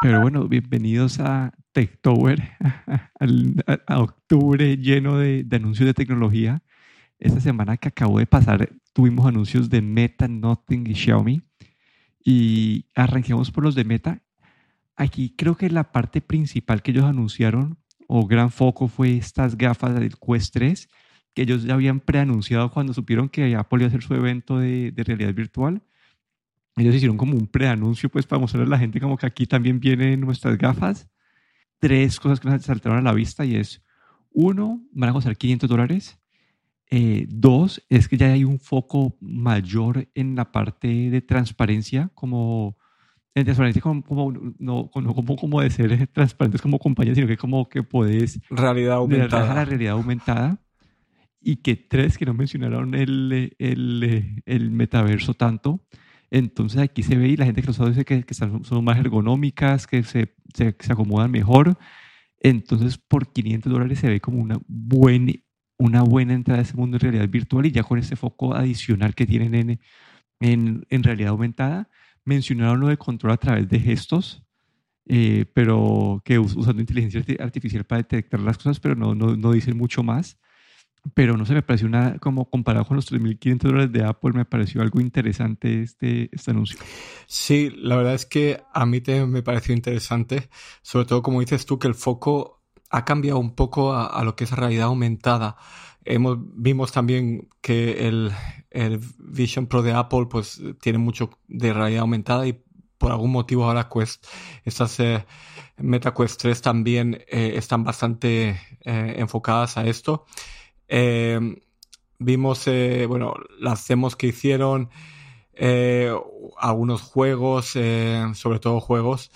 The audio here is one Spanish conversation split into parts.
Pero bueno, bienvenidos a Techtober, a, octubre lleno de, anuncios de tecnología. Esta semana que acabó de pasar tuvimos anuncios de Meta, Nothing y Xiaomi. Y arranquemos por los de Meta. Aquí creo que la parte principal que ellos anunciaron o gran foco fue estas gafas del Quest 3 que ellos ya habían preanunciado cuando supieron que Apple iba a hacer su evento de, de realidad virtual ellos hicieron como un preanuncio pues para mostrarle a la gente como que aquí también vienen nuestras gafas. Tres cosas que nos saltaron a la vista y es, uno, van a costar 500 dólares. Eh, dos, es que ya hay un foco mayor en la parte de transparencia, como en transparencia como, como no, como, como de ser transparentes como compañía, sino que como que puedes... Realidad aumentada. La realidad aumentada. Y que tres, que no mencionaron el, el, el metaverso tanto, entonces aquí se ve y la gente que lo sabe dice que, que son, más ergonómicas, que se, se, se, acomodan mejor. Entonces por 500 dólares se ve como una, buen, una buena entrada a ese mundo de realidad virtual y ya con ese foco adicional que tienen en, en, en realidad aumentada. Mencionaron lo de control a través de gestos, eh, pero que usando inteligencia artificial para detectar las cosas, pero no, no, no dicen mucho más pero no se me pareció una, como comparado con los 3.500 dólares de Apple, me pareció algo interesante este, este anuncio. Sí, la verdad es que a mí te, me pareció interesante, sobre todo como dices tú, que el foco ha cambiado un poco a, lo que es realidad aumentada. Hemos, vimos también que el, el, Vision Pro de Apple pues tiene mucho de realidad aumentada y por algún motivo ahora Quest, estas eh, MetaQuest 3 también eh, están bastante eh, enfocadas a esto. Em, vimos, eh, bueno, las demos que hicieron, eh, algunos juegos, eh, sobre todo juegos.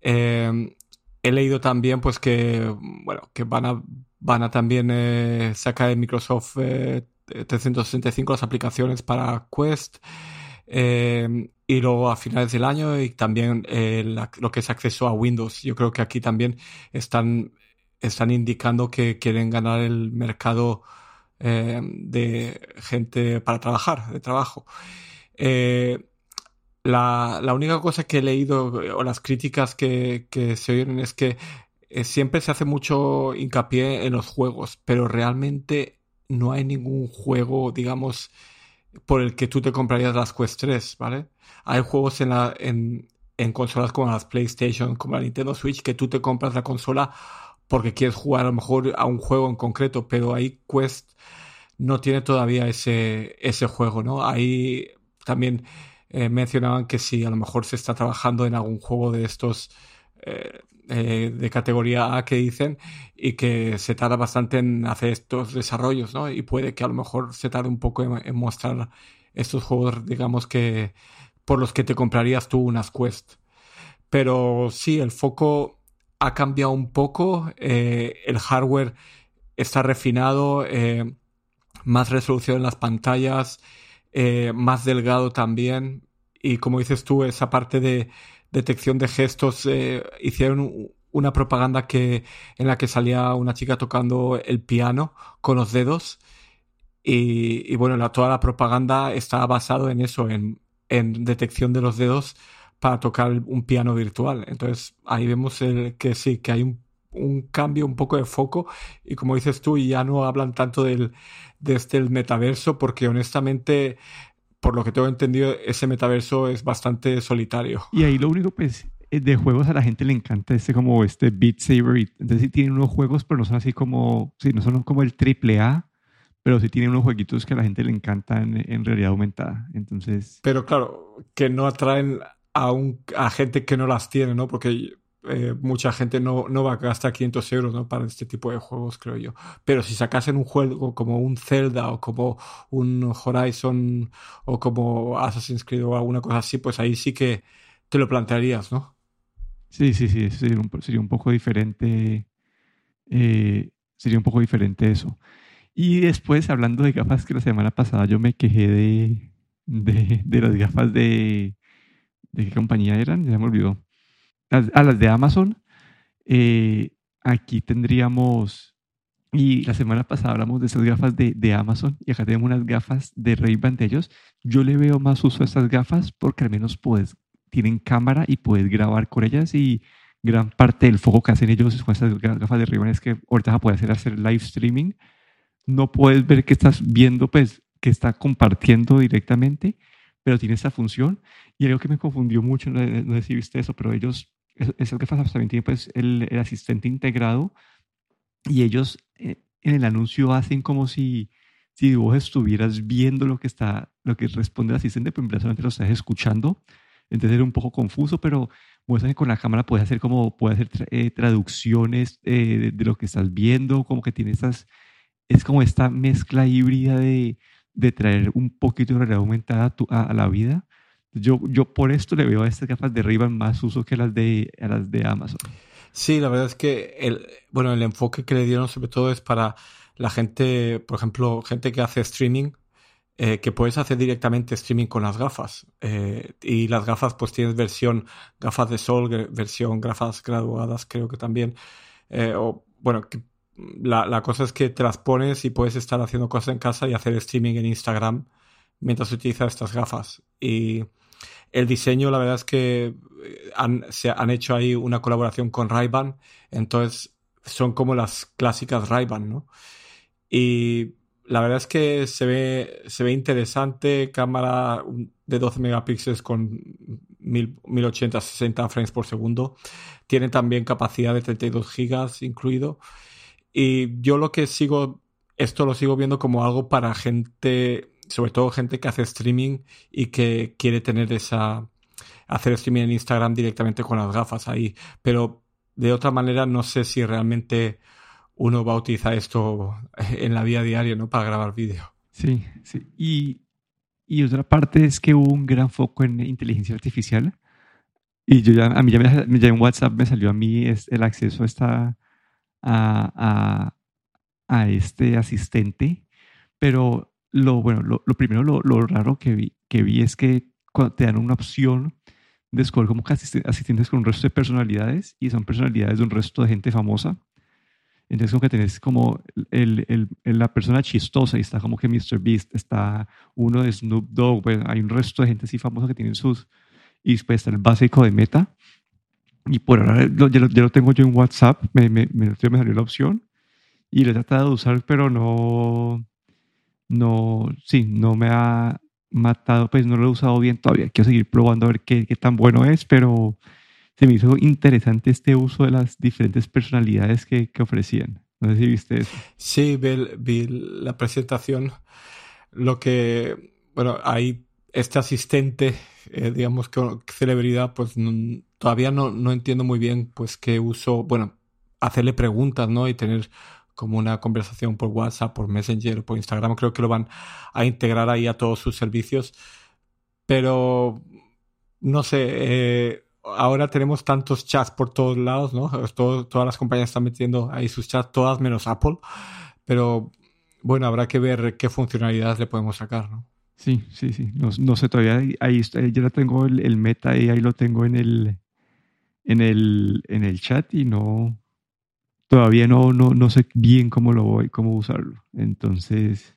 Em, he leído también, pues, que, bueno, que van a, van a también sacar de Microsoft 365 las aplicaciones para Quest. Em, y luego a finales del año y también lo que es acceso a Windows. Yo creo que aquí también están están indicando que quieren ganar el mercado eh, de gente para trabajar, de trabajo. Eh, la, la, única cosa que he leído o las críticas que, se oyen es que eh, siempre se hace mucho hincapié en los juegos, pero realmente no hay ningún juego, digamos, por el que tú te comprarías las Quest 3, ¿vale? Hay juegos en, la, en, en consolas como las PlayStation, como la Nintendo Switch, que tú te compras la consola porque quieres jugar a lo mejor a un juego en concreto, pero ahí Quest no tiene todavía ese, ese juego, ¿no? Ahí también eh, mencionaban que si a lo mejor se está trabajando en algún juego de estos eh, eh, de categoría A que dicen y que se tarda bastante en hacer estos desarrollos, ¿no? Y puede que a lo mejor se tarde un poco en, en mostrar estos juegos, digamos que por los que te comprarías tú unas Quest. Pero sí, el foco ha cambiado un poco, eh, el hardware está refinado, eh, más resolución en las pantallas, eh, más delgado también. Y como dices tú, esa parte de detección de gestos, hicieron una propaganda que, en la que salía una chica tocando el piano con los dedos. Y, bueno, toda la propaganda está basado en eso, en, en detección de los dedos para tocar un piano virtual. Entonces ahí vemos que sí, que hay un, cambio, un poco de foco y como dices tú, ya no hablan tanto del, de este metaverso porque honestamente, por lo que tengo entendido, ese metaverso es bastante solitario. Y ahí lo único pues eh, de juegos a la gente le encanta este como este Beat Saber. Entonces sí tienen unos juegos, pero no son así como, sí, no son como el triple A, pero sí tienen unos jueguitos que a la gente le encantan en realidad aumentada. Entonces... Pero claro, que no atraen a, a gente que no las tiene, ¿no? Porque eh, mucha gente no, no va a gastar 500 euros ¿no? para este tipo de juegos, creo yo. Pero si sacasen un juego como un Zelda o como un Horizon o como Assassin's Creed o alguna cosa así, pues ahí sí que te lo plantearías, ¿no? Sí, sí, sí, sería un, sería un poco diferente. Eh, sería un poco diferente eso. Y después, hablando de gafas, que la semana pasada yo me quejé de, de, de las gafas de, ¿De qué compañía eran? Ya me olvidó. a ah, las de Amazon. Eh, aquí tendríamos, y la semana pasada hablamos de esas gafas de, de Amazon y acá tenemos unas gafas de Ray-Ban de ellos. Yo le veo más uso a estas gafas porque al menos puedes, tienen cámara y puedes grabar con ellas y gran parte del foco que hacen ellos con estas gafas de ray es que ahorita vas a poder hacer, hacer live streaming. No puedes ver que estás viendo, pues, que está compartiendo directamente, pero tiene esta función. Y algo que me confundió mucho, no, sé si viste eso, pero ellos, esas gafas también tienen pues, el, el asistente integrado y ellos eh, en el anuncio hacen como si, si vos estuvieras viendo lo que está, lo que responde el asistente, pero en solamente lo estás escuchando. Entonces era un poco confuso, pero muestran que con la cámara puedes hacer como, puedes hacer eh, traducciones eh, de, lo que estás viendo, como que tiene estas, es como esta mezcla híbrida de, de traer un poquito de realidad aumentada a, la vida. Yo, yo por esto le veo a estas gafas de ray más uso que las de, a las de Amazon. Sí, la verdad es que el, bueno, el enfoque que le dieron sobre todo es para la gente, por ejemplo, gente que hace streaming, eh, que puedes hacer directamente streaming con las gafas. Eh, y las gafas, pues tienes versión gafas de sol, versión gafas graduadas, creo que también. Eh, o, bueno, la, cosa es que te las pones y puedes estar haciendo cosas en casa y hacer streaming en Instagram mientras utilizas estas gafas. Y el diseño, la verdad es que han, se han hecho ahí una colaboración con ray entonces son como las clásicas ray ¿no? Y la verdad es que se ve, se ve interesante, cámara de 12 megapíxeles con 1080 60 frames por segundo. Tiene también capacidad de 32 gigas incluido. Y yo lo que sigo, esto lo sigo viendo como algo para gente, sobre todo gente que hace streaming y que quiere tener esa, hacer streaming en Instagram directamente con las gafas ahí. Pero de otra manera no sé si realmente uno va a utilizar esto en la vida diaria, ¿no? Para grabar vídeo. Sí, sí. Y, y, otra parte es que hubo un gran foco en inteligencia artificial. Y yo ya, a mí ya, me, ya en WhatsApp me salió a mí el acceso a, esta, a, a, a este asistente. Pero lo, bueno, lo, lo primero, lo, lo, raro que vi, que vi es que cuando te dan una opción de escoger como asistentes con un resto de personalidades y son personalidades de un resto de gente famosa entonces como que tenés como el, el, la persona chistosa y está como que Mr. Beast, está uno de Snoop Dogg, bueno, hay un resto de gente así famosa que tienen sus... Y después está el básico de Meta. Y por ahora ya lo, lo tengo yo en WhatsApp, me, me, me, me salió la opción y lo he tratado de usar, pero no, no, sí, no me ha matado, pues no lo he usado bien todavía. Quiero seguir probando a ver qué, qué tan bueno es, pero se me hizo interesante este uso de las diferentes personalidades que, que ofrecían. No sé si viste eso. Sí, vi, la presentación. Lo que, bueno, hay este asistente, eh, digamos que celebridad, pues todavía no, no entiendo muy bien pues qué uso, bueno, hacerle preguntas, ¿no? Y tener como una conversación por WhatsApp, por Messenger, por Instagram, creo que lo van a integrar ahí a todos sus servicios. Pero, no sé, eh, ahora tenemos tantos chats por todos lados, ¿no? todas las compañías están metiendo ahí sus chats, todas menos Apple. Pero bueno, habrá que ver qué funcionalidades le podemos sacar, ¿no? Sí, sí, sí. No, sé, todavía ahí yo lo tengo el, meta y ahí lo tengo en el, en el, en el chat y no, todavía no, no, no sé bien cómo lo voy, cómo usarlo. Entonces,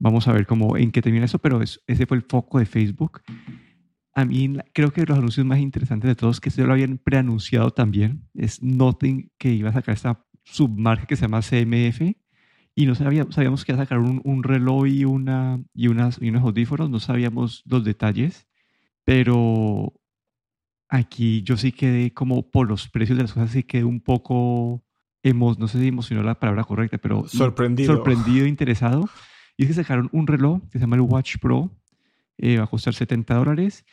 vamos a ver cómo, en qué termina eso, pero ese fue el foco de Facebook a mí creo que los anuncios más interesantes de todos, que se lo habían preanunciado también, es Nothing, que iba a sacar esta submarca que se llama CMF, y no sabíamos, sabíamos que iba a sacar un, un reloj y, una, y, unas, y unos audífonos, no sabíamos los detalles, pero aquí yo sí quedé como por los precios de las cosas, sí quedé un poco, hemos, no sé si emocionó la palabra correcta, pero sorprendido, sorprendido interesado. Y es que sacaron un reloj que se llama el Watch Pro, eh, va a costar 70 dólares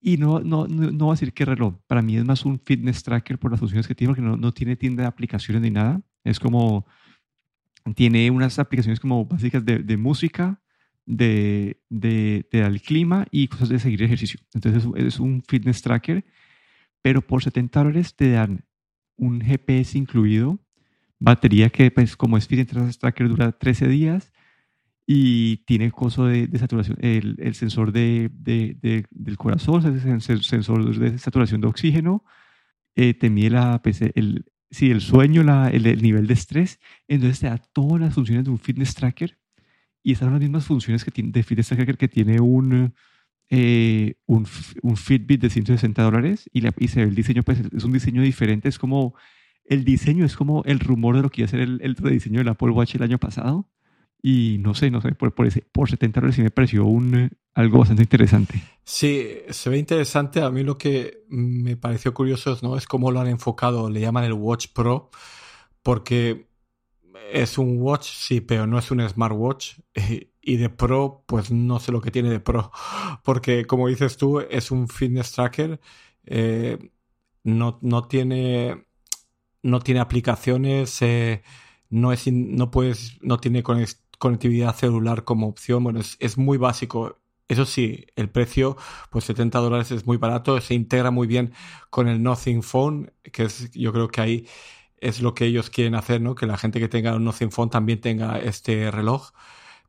y no, no, no, no, voy a decir qué reloj. Para mí es más un fitness tracker por las funciones que tiene, porque no, no tiene tienda de aplicaciones ni nada. Es como, tiene unas aplicaciones como básicas de, de música, de, de, de clima y cosas de seguir ejercicio. Entonces es, un fitness tracker, pero por 70 dólares te dan un GPS incluido, batería que pues como es fitness tracker dura 13 días, y tiene el coso de, saturación, el, el sensor de, de, del corazón, el sensor de saturación de oxígeno, eh, te mide la, pues, el, sí, el sueño, la, el, nivel de estrés, entonces te da todas las funciones de un fitness tracker y esas son las mismas funciones que tiene, de fitness tracker que tiene un, eh, un, un, Fitbit de 160 dólares y, se ve el diseño, pues es un diseño diferente, es como, el diseño es como el rumor de lo que iba a ser el, el rediseño del Apple Watch el año pasado. Y no sé, no sé, por, por, ese, por 70 dólares sí me pareció un, eh, algo bastante interesante. Sí, se ve interesante. A mí lo que me pareció curioso ¿no? es cómo lo han enfocado. Le llaman el Watch Pro, porque es un watch, sí, pero no es un smartwatch. Y de Pro, pues no sé lo que tiene de Pro. Porque, como dices tú, es un fitness tracker. Eh, no, no, tiene, no tiene aplicaciones. Eh, no, es no, puedes, no tiene conectividad celular como opción. Bueno, es, es muy básico. Eso sí, el precio, pues 70 dólares es muy barato, se integra muy bien con el Nothing Phone, que es, yo creo que ahí es lo que ellos quieren hacer, ¿no? Que la gente que tenga un Nothing Phone también tenga este reloj.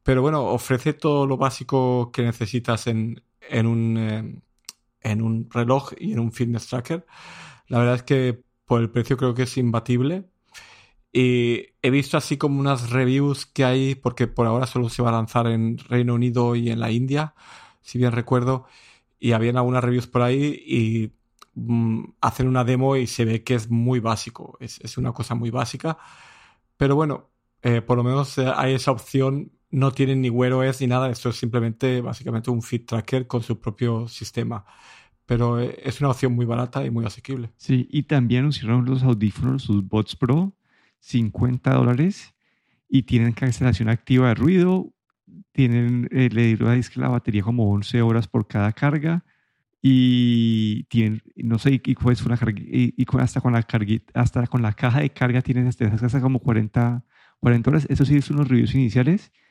Pero bueno, ofrece todo lo básico que necesitas en, en, un, eh, en un reloj y en un fitness tracker. La verdad es que por el precio creo que es imbatible. Y he visto así como unas reviews que hay, porque por ahora solo se va a lanzar en Reino Unido y en la India, si bien recuerdo, y habían algunas reviews por ahí y mm, hacen una demo y se ve que es muy básico, es, es una cosa muy básica, pero bueno, eh, por lo menos eh, hay esa opción, no tienen ni Wear OS ni nada, esto es simplemente básicamente un Fit Tracker con su propio sistema pero eh, es una opción muy barata y muy asequible. Sí, y también anunciaron los audífonos, sus Bots Pro, 50 dólares y tienen cancelación activa de ruido, tienen, eh, le digo a la batería como 11 horas por cada carga y tienen, no sé, y, pues una carga, y, hasta, con la carga, hasta con la caja de carga tienen hasta, como 40, 40 horas. Eso sí son los reviews iniciales y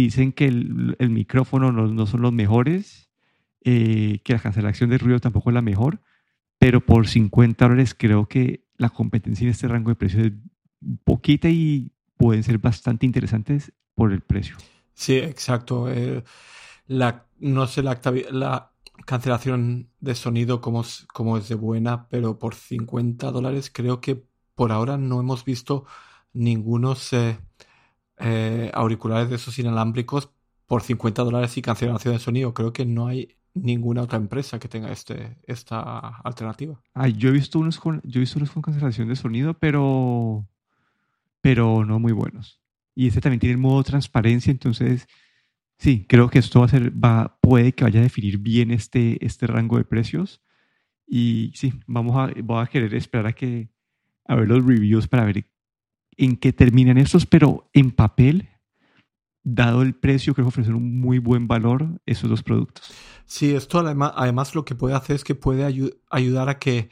dicen que el, el micrófono no, no, son los mejores, eh, que la cancelación de ruido tampoco es la mejor, pero por 50 dólares creo que la competencia en este rango de precios es poquita y pueden ser bastante interesantes por el precio. Sí, exacto. Eh, la, no sé la, la, cancelación de sonido como, como es de buena, pero por 50 dólares creo que por ahora no hemos visto ningunos eh, eh, auriculares de esos inalámbricos por 50 dólares y cancelación de sonido. Creo que no hay ninguna otra empresa que tenga este, esta alternativa. yo he visto unos con, yo he visto unos con cancelación de sonido, pero pero no muy buenos. Y este también tiene el modo transparencia, entonces sí, creo que esto va a ser, va, puede que vaya a definir bien este, este rango de precios. Y sí, vamos a, voy a querer esperar a que a ver los reviews para ver en qué terminan estos, pero en papel, dado el precio, creo que ofrecen un muy buen valor esos dos productos. Sí, esto además, además lo que puede hacer es que puede ayudar a que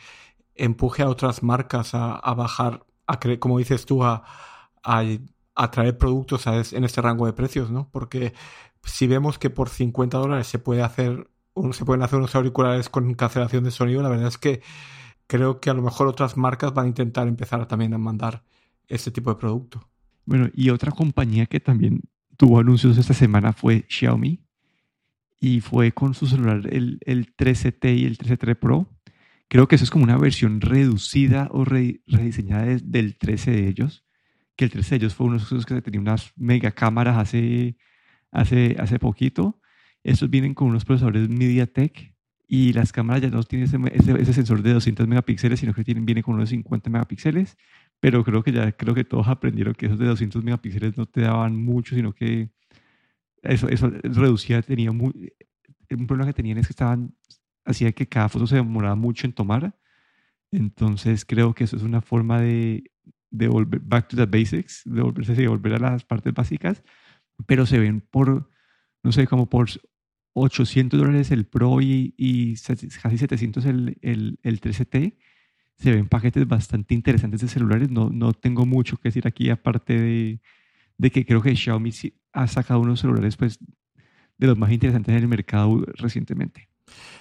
empuje a otras marcas a, a bajar a como dices tú, a, a, traer productos en este rango de precios, ¿no? Porque si vemos que por 50 dólares se puede hacer se pueden hacer unos auriculares con cancelación de sonido, la verdad es que creo que a lo mejor otras marcas van a intentar empezar también a mandar este tipo de producto. Bueno, y otra compañía que también tuvo anuncios esta semana fue Xiaomi y fue con su celular el, el 13T y el 13T Pro Creo que eso es como una versión reducida o rediseñada del 13 de ellos, que el 13 de ellos fue uno de esos que tenía unas mega cámaras hace, hace, hace poquito. Estos vienen con unos procesadores MediaTek y las cámaras ya no tienen ese, ese, sensor de 200 megapíxeles, sino que tienen, vienen con unos 50 megapíxeles. Pero creo que ya creo que todos aprendieron que esos de 200 megapíxeles no te daban mucho, sino que eso, eso reducía, tenía muy, un problema que tenían es que estaban hacía que cada foto se demoraba mucho en tomar. Entonces creo que eso es una forma de, de volver back to the basics, de volverse de volver a las partes básicas, pero se ven por, no sé, como por 800 dólares el Pro y, y casi 700 el, el, el 13T. Se ven paquetes bastante interesantes de celulares. No, no tengo mucho que decir aquí, aparte de, de que creo que Xiaomi ha sacado unos celulares pues, de los más interesantes en el mercado recientemente.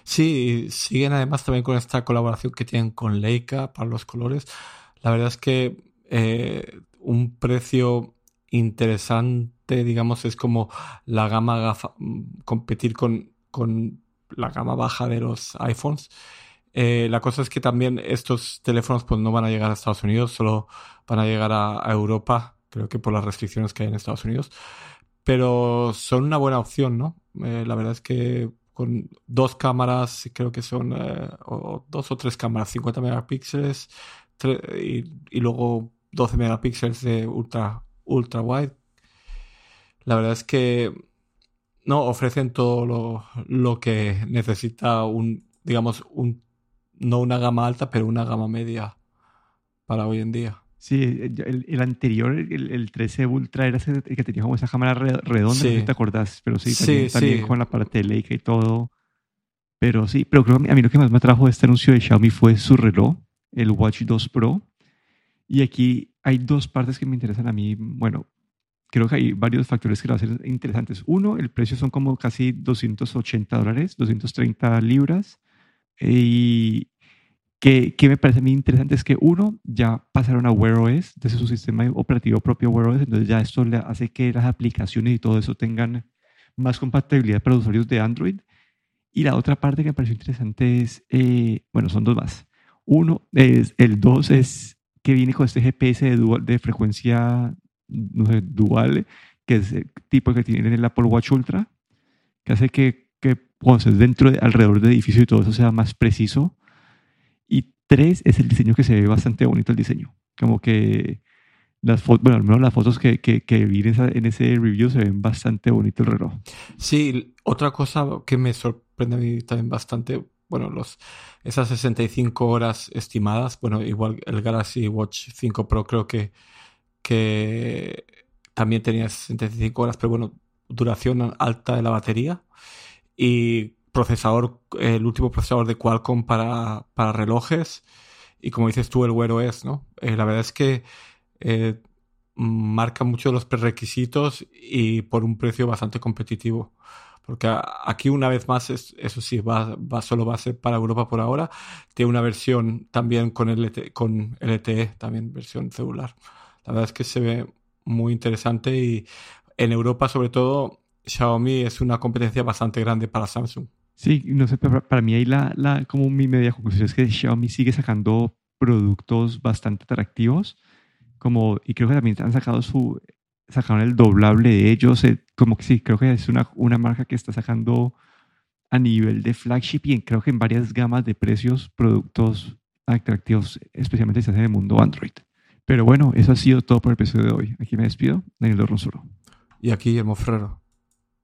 Sí, siguen además también con esta colaboración que tienen con Leica para los colores. La verdad es que eh, un precio interesante, digamos, es como la gama gafa, competir con, con la gama baja de los iPhones. Eh, la cosa es que también estos teléfonos pues no van a llegar a Estados Unidos, solo van a llegar a, Europa, creo que por las restricciones que hay en Estados Unidos. Pero son una buena opción, ¿no? Eh, la verdad es que con dos cámaras, creo que son eh, dos o tres cámaras, 50 megapíxeles y, luego 12 megapíxeles de ultra, ultra wide. La verdad es que no ofrecen todo lo, lo que necesita un, digamos, un, no una gama alta, pero una gama media para hoy en día. Sí, el, el anterior, el, 13 Ultra, era el que tenía como esa cámara redonda, sí. no te acordás, pero sí, también, con la parte de Leica y todo. Pero sí, pero creo que a mí lo que más me atrajo de este anuncio de Xiaomi fue su reloj, el Watch 2 Pro. Y aquí hay dos partes que me interesan a mí. Bueno, creo que hay varios factores que lo hacen interesantes. Uno, el precio son como casi 280 dólares, 230 libras. Y, que, que, me parece a mí interesante es que uno, ya pasaron a Wear OS, desde su sistema operativo propio Wear OS, entonces ya esto le hace que las aplicaciones y todo eso tengan más compatibilidad para los usuarios de Android. Y la otra parte que me pareció interesante es, eh, bueno, son dos más. Uno es, el dos es que viene con este GPS de, dual, de frecuencia no sé, dual, que es el tipo que tiene en el Apple Watch Ultra, que hace que, que cuando estés dentro, de, alrededor del edificio y todo eso sea más preciso Tres es el diseño que se ve bastante bonito el diseño. Como que las fotos, bueno, al menos las fotos que, que, que vi en, ese review se ven bastante bonito el reloj. Sí, otra cosa que me sorprende a mí también bastante, bueno, los, esas 65 horas estimadas, bueno, igual el Galaxy Watch 5 Pro creo que, que también tenía 65 horas, pero bueno, duración alta de la batería. Y procesador, el último procesador de Qualcomm para, para relojes y como dices tú, el Wear OS, ¿no? Eh, la verdad es que eh, marca mucho los prerequisitos y por un precio bastante competitivo. Porque aquí una vez más, eso sí, va, solo va a ser para Europa por ahora. Tiene una versión también con, LTE, con LTE, también versión celular. La verdad es que se ve muy interesante y en Europa sobre todo Xiaomi es una competencia bastante grande para Samsung. Sí, no sé, pero para mí ahí la, la, como mi media conclusión es que Xiaomi sigue sacando productos bastante atractivos, como, y creo que también han sacado su, sacaron el doblable de ellos, eh, como que sí, creo que es una, una marca que está sacando a nivel de flagship y creo que en varias gamas de precios productos atractivos, especialmente si en el mundo Android. Pero bueno, eso ha sido todo por el episodio de hoy. Aquí me despido, Daniel Ronsoro. Y aquí, Guillermo Ferrero.